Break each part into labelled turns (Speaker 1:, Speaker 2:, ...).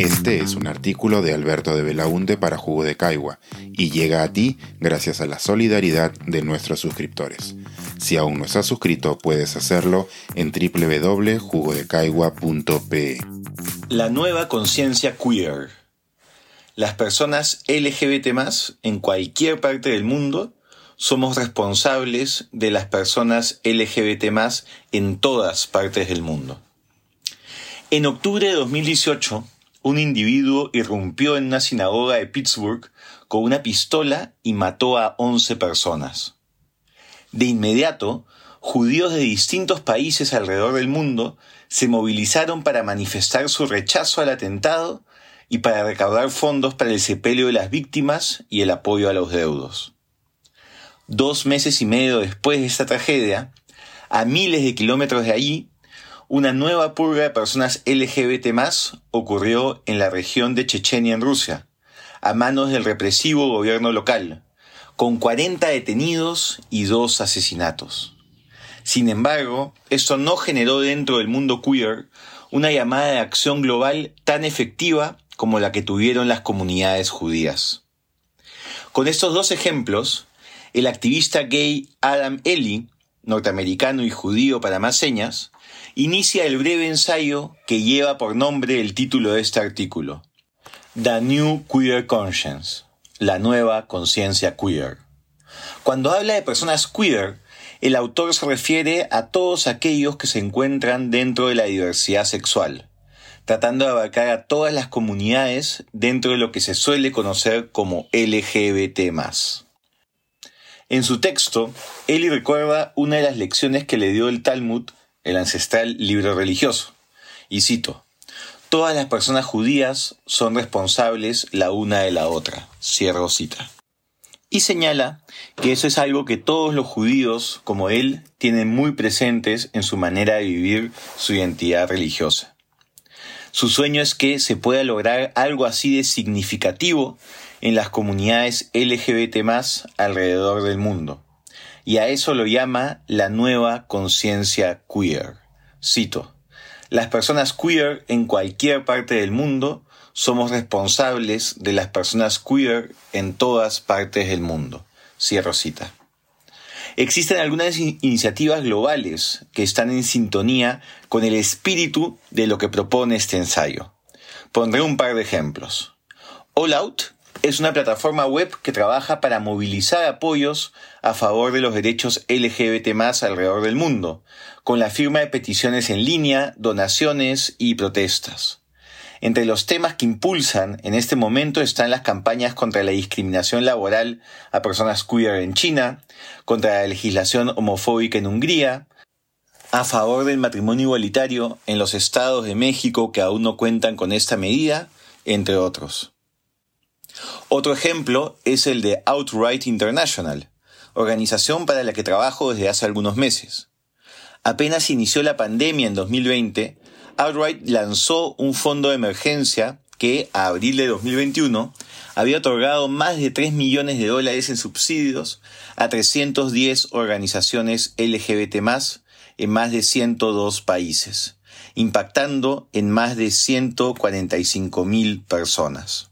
Speaker 1: Este es un artículo de Alberto de Belaunte para Jugo de Caigua y llega a ti gracias a la solidaridad de nuestros suscriptores. Si aún no estás suscrito, puedes hacerlo en www.jugodecaigua.pe.
Speaker 2: La nueva conciencia queer. Las personas LGBT en cualquier parte del mundo somos responsables de las personas LGBT en todas partes del mundo. En octubre de 2018, un individuo irrumpió en una sinagoga de Pittsburgh con una pistola y mató a 11 personas. De inmediato, judíos de distintos países alrededor del mundo se movilizaron para manifestar su rechazo al atentado y para recaudar fondos para el sepelio de las víctimas y el apoyo a los deudos. Dos meses y medio después de esta tragedia, a miles de kilómetros de allí, una nueva purga de personas LGBT ocurrió en la región de Chechenia en Rusia, a manos del represivo gobierno local, con 40 detenidos y dos asesinatos. Sin embargo, esto no generó dentro del mundo queer una llamada de acción global tan efectiva como la que tuvieron las comunidades judías. Con estos dos ejemplos, el activista gay Adam Ely, norteamericano y judío para más señas, inicia el breve ensayo que lleva por nombre el título de este artículo, The New Queer Conscience, la nueva conciencia queer. Cuando habla de personas queer, el autor se refiere a todos aquellos que se encuentran dentro de la diversidad sexual, tratando de abarcar a todas las comunidades dentro de lo que se suele conocer como LGBT. En su texto, Eli recuerda una de las lecciones que le dio el Talmud el ancestral libro religioso. Y cito, Todas las personas judías son responsables la una de la otra. Cierro cita. Y señala que eso es algo que todos los judíos, como él, tienen muy presentes en su manera de vivir su identidad religiosa. Su sueño es que se pueda lograr algo así de significativo en las comunidades LGBT alrededor del mundo y a eso lo llama la nueva conciencia queer. Cito, las personas queer en cualquier parte del mundo somos responsables de las personas queer en todas partes del mundo. Cierro cita. Existen algunas iniciativas globales que están en sintonía con el espíritu de lo que propone este ensayo. Pondré un par de ejemplos. All Out es una plataforma web que trabaja para movilizar apoyos a favor de los derechos LGBT alrededor del mundo, con la firma de peticiones en línea, donaciones y protestas. Entre los temas que impulsan en este momento están las campañas contra la discriminación laboral a personas queer en China, contra la legislación homofóbica en Hungría, a favor del matrimonio igualitario en los estados de México que aún no cuentan con esta medida, entre otros. Otro ejemplo es el de Outright International, organización para la que trabajo desde hace algunos meses. Apenas inició la pandemia en 2020, Outright lanzó un fondo de emergencia que, a abril de 2021, había otorgado más de 3 millones de dólares en subsidios a 310 organizaciones LGBT en más de 102 países, impactando en más de 145 mil personas.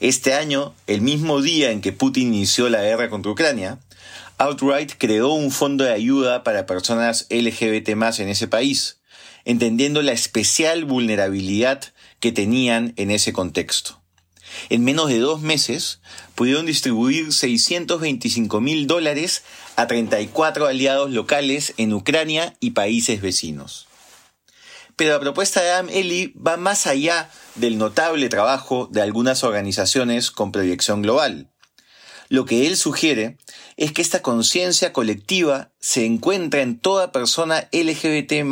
Speaker 2: Este año, el mismo día en que Putin inició la guerra contra Ucrania, Outright creó un fondo de ayuda para personas LGBT en ese país, entendiendo la especial vulnerabilidad que tenían en ese contexto. En menos de dos meses, pudieron distribuir 625 mil dólares a 34 aliados locales en Ucrania y países vecinos. Pero la propuesta de Adam Eli va más allá del notable trabajo de algunas organizaciones con proyección global. Lo que él sugiere es que esta conciencia colectiva se encuentra en toda persona LGBT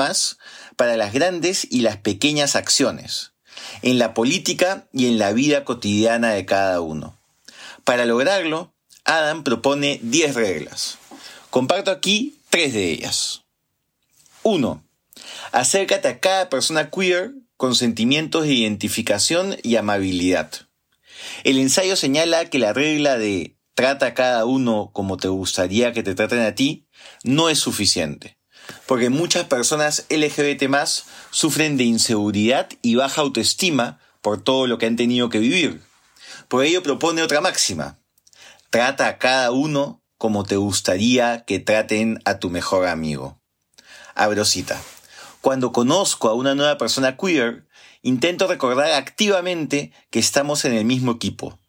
Speaker 2: para las grandes y las pequeñas acciones, en la política y en la vida cotidiana de cada uno. Para lograrlo, Adam propone 10 reglas. Comparto aquí tres de ellas. 1. Acércate a cada persona queer con sentimientos de identificación y amabilidad. El ensayo señala que la regla de trata a cada uno como te gustaría que te traten a ti no es suficiente, porque muchas personas LGBT sufren de inseguridad y baja autoestima por todo lo que han tenido que vivir. Por ello propone otra máxima. Trata a cada uno como te gustaría que traten a tu mejor amigo. Abrosita. Cuando conozco a una nueva persona queer, intento recordar activamente que estamos en el mismo equipo.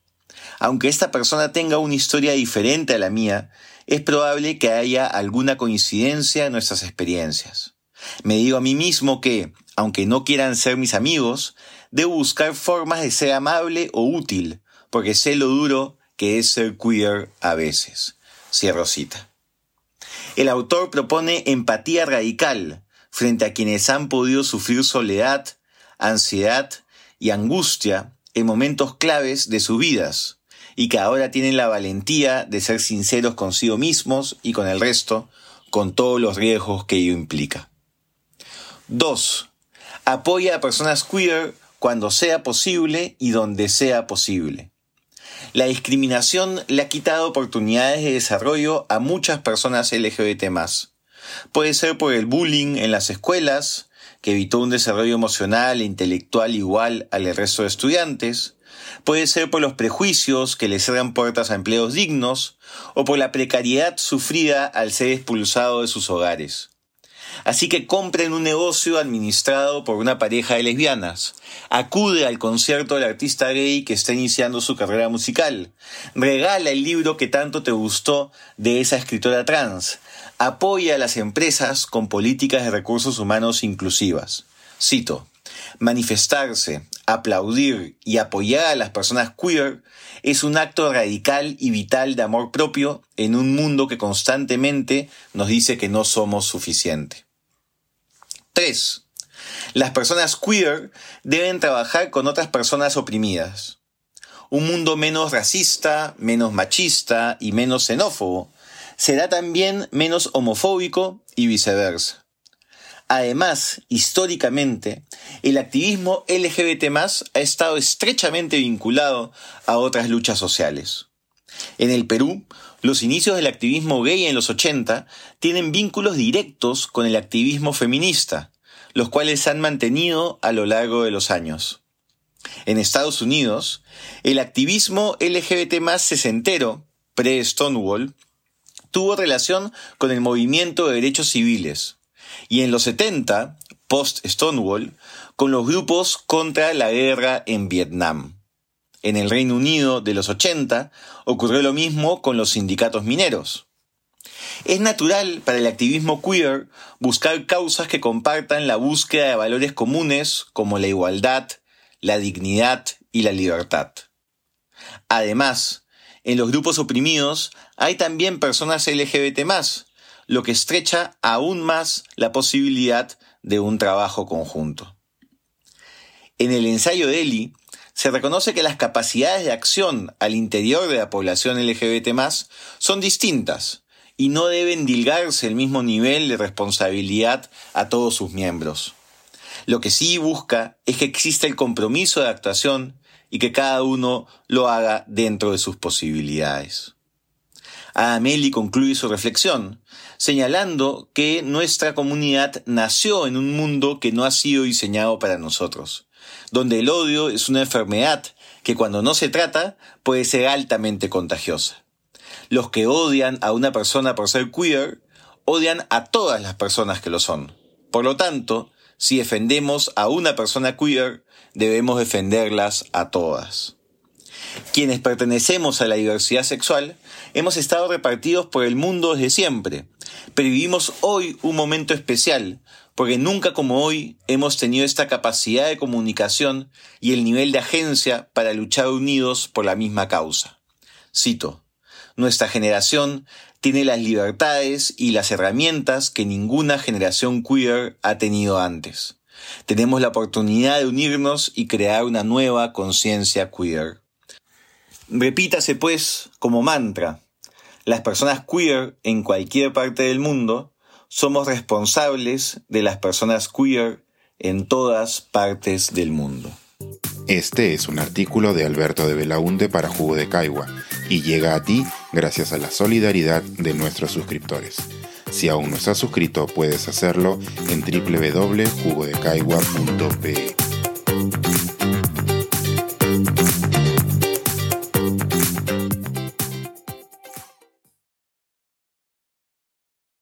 Speaker 2: Aunque esta persona tenga una historia diferente a la mía, es probable que haya alguna coincidencia en nuestras experiencias. Me digo a mí mismo que, aunque no quieran ser mis amigos, debo buscar formas de ser amable o útil, porque sé lo duro que es ser queer a veces. Cierro cita. El autor propone empatía radical frente a quienes han podido sufrir soledad, ansiedad y angustia en momentos claves de sus vidas, y que ahora tienen la valentía de ser sinceros consigo mismos y con el resto, con todos los riesgos que ello implica. 2. Apoya a personas queer cuando sea posible y donde sea posible. La discriminación le ha quitado oportunidades de desarrollo a muchas personas LGBT. Puede ser por el bullying en las escuelas, que evitó un desarrollo emocional e intelectual igual al resto de estudiantes, puede ser por los prejuicios que le cierran puertas a empleos dignos, o por la precariedad sufrida al ser expulsado de sus hogares. Así que compren un negocio administrado por una pareja de lesbianas. Acude al concierto del artista gay que está iniciando su carrera musical. Regala el libro que tanto te gustó de esa escritora trans. Apoya a las empresas con políticas de recursos humanos inclusivas. Cito. Manifestarse, aplaudir y apoyar a las personas queer es un acto radical y vital de amor propio en un mundo que constantemente nos dice que no somos suficiente. 3. Las personas queer deben trabajar con otras personas oprimidas. Un mundo menos racista, menos machista y menos xenófobo será también menos homofóbico y viceversa. Además, históricamente, el activismo LGBT ha estado estrechamente vinculado a otras luchas sociales. En el Perú, los inicios del activismo gay en los 80 tienen vínculos directos con el activismo feminista, los cuales se han mantenido a lo largo de los años. En Estados Unidos, el activismo LGBT más sesentero, pre-Stonewall, tuvo relación con el movimiento de derechos civiles, y en los 70, post-Stonewall, con los grupos contra la guerra en Vietnam. En el Reino Unido de los 80 ocurrió lo mismo con los sindicatos mineros. Es natural para el activismo queer buscar causas que compartan la búsqueda de valores comunes como la igualdad, la dignidad y la libertad. Además, en los grupos oprimidos hay también personas LGBT lo que estrecha aún más la posibilidad de un trabajo conjunto. En el ensayo de Eli, se reconoce que las capacidades de acción al interior de la población LGBT son distintas y no deben dilgarse el mismo nivel de responsabilidad a todos sus miembros. Lo que sí busca es que exista el compromiso de actuación y que cada uno lo haga dentro de sus posibilidades. Ameli concluye su reflexión, señalando que nuestra comunidad nació en un mundo que no ha sido diseñado para nosotros donde el odio es una enfermedad que cuando no se trata puede ser altamente contagiosa. Los que odian a una persona por ser queer odian a todas las personas que lo son. Por lo tanto, si defendemos a una persona queer, debemos defenderlas a todas. Quienes pertenecemos a la diversidad sexual hemos estado repartidos por el mundo desde siempre, pero vivimos hoy un momento especial porque nunca como hoy hemos tenido esta capacidad de comunicación y el nivel de agencia para luchar unidos por la misma causa. Cito, nuestra generación tiene las libertades y las herramientas que ninguna generación queer ha tenido antes. Tenemos la oportunidad de unirnos y crear una nueva conciencia queer. Repítase pues como mantra, las personas queer en cualquier parte del mundo somos responsables de las personas queer en todas partes del mundo.
Speaker 1: Este es un artículo de Alberto de Belaunde para Jugo de Caigua y llega a ti gracias a la solidaridad de nuestros suscriptores. Si aún no estás suscrito, puedes hacerlo en www.jugodecaigua.pe.